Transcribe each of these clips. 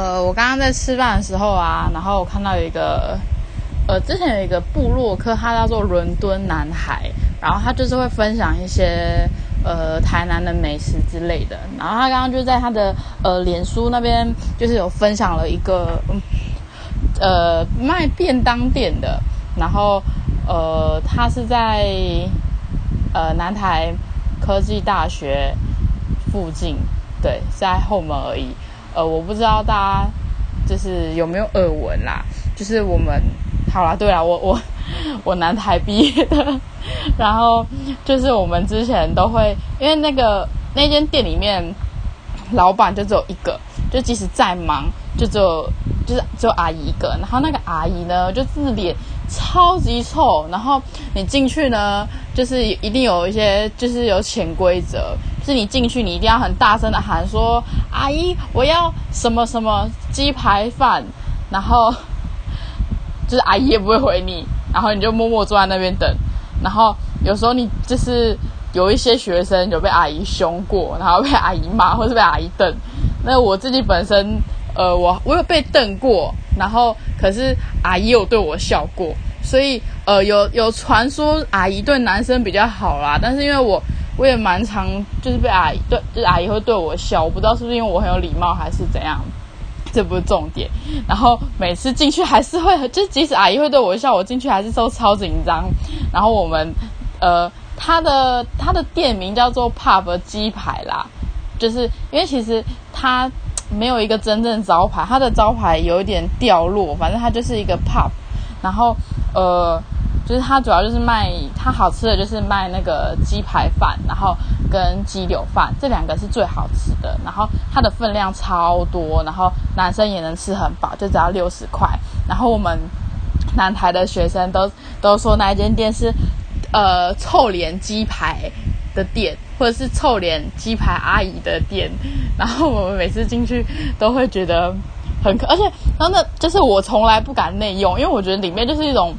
呃，我刚刚在吃饭的时候啊，然后我看到有一个，呃，之前有一个部落客，他叫做伦敦男孩，然后他就是会分享一些呃台南的美食之类的，然后他刚刚就在他的呃脸书那边就是有分享了一个呃卖便当店的，然后呃他是在呃南台科技大学附近，对，在后门而已。呃，我不知道大家就是有没有耳闻啦，就是我们好啦，对啦，我我我南台毕业的，然后就是我们之前都会，因为那个那间店里面老板就只有一个，就即使再忙，就只有就是只有阿姨一个，然后那个阿姨呢，就是脸超级臭，然后你进去呢，就是一定有一些就是有潜规则。是你进去，你一定要很大声的喊说：“阿姨，我要什么什么鸡排饭。”然后就是阿姨也不会回你，然后你就默默坐在那边等。然后有时候你就是有一些学生有被阿姨凶过，然后被阿姨骂，或是被阿姨瞪。那我自己本身，呃，我我有被瞪过，然后可是阿姨有对我笑过，所以呃，有有传说阿姨对男生比较好啦。但是因为我。我也蛮常就是被阿姨对，就是阿姨会对我笑，我不知道是不是因为我很有礼貌还是怎样，这不是重点。然后每次进去还是会，就即使阿姨会对我笑，我进去还是都超紧张。然后我们呃，他的他的店名叫做 Pub 鸡排啦，就是因为其实他没有一个真正招牌，他的招牌有一点掉落，反正他就是一个 Pub，然后呃。就是它主要就是卖它好吃的就是卖那个鸡排饭，然后跟鸡柳饭这两个是最好吃的。然后它的分量超多，然后男生也能吃很饱，就只要六十块。然后我们南台的学生都 都说那一间店是呃臭脸鸡排的店，或者是臭脸鸡排阿姨的店。然后我们每次进去都会觉得很可，而且然后那就是我从来不敢内用，因为我觉得里面就是一种。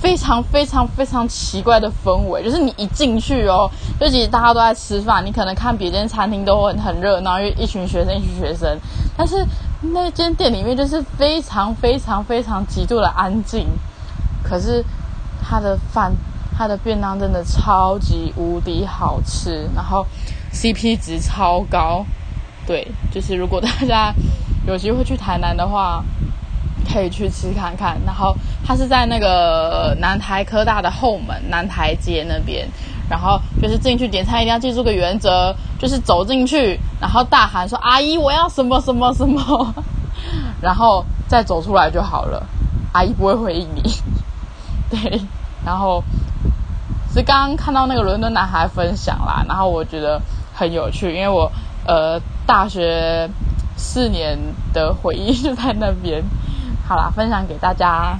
非常非常非常奇怪的氛围，就是你一进去哦，就其实大家都在吃饭，你可能看别间餐厅都很很热闹，因为一群学生一群学生，但是那间店里面就是非常非常非常极度的安静，可是他的饭他的便当真的超级无敌好吃，然后 CP 值超高，对，就是如果大家有机会去台南的话。可以去吃看看，然后它是在那个南台科大的后门南台街那边，然后就是进去点餐一定要记住个原则，就是走进去，然后大喊说“阿姨，我要什么什么什么”，然后再走出来就好了，阿姨不会回应你。对，然后是刚刚看到那个伦敦男孩分享啦，然后我觉得很有趣，因为我呃大学四年的回忆就在那边。好啦，分享给大家。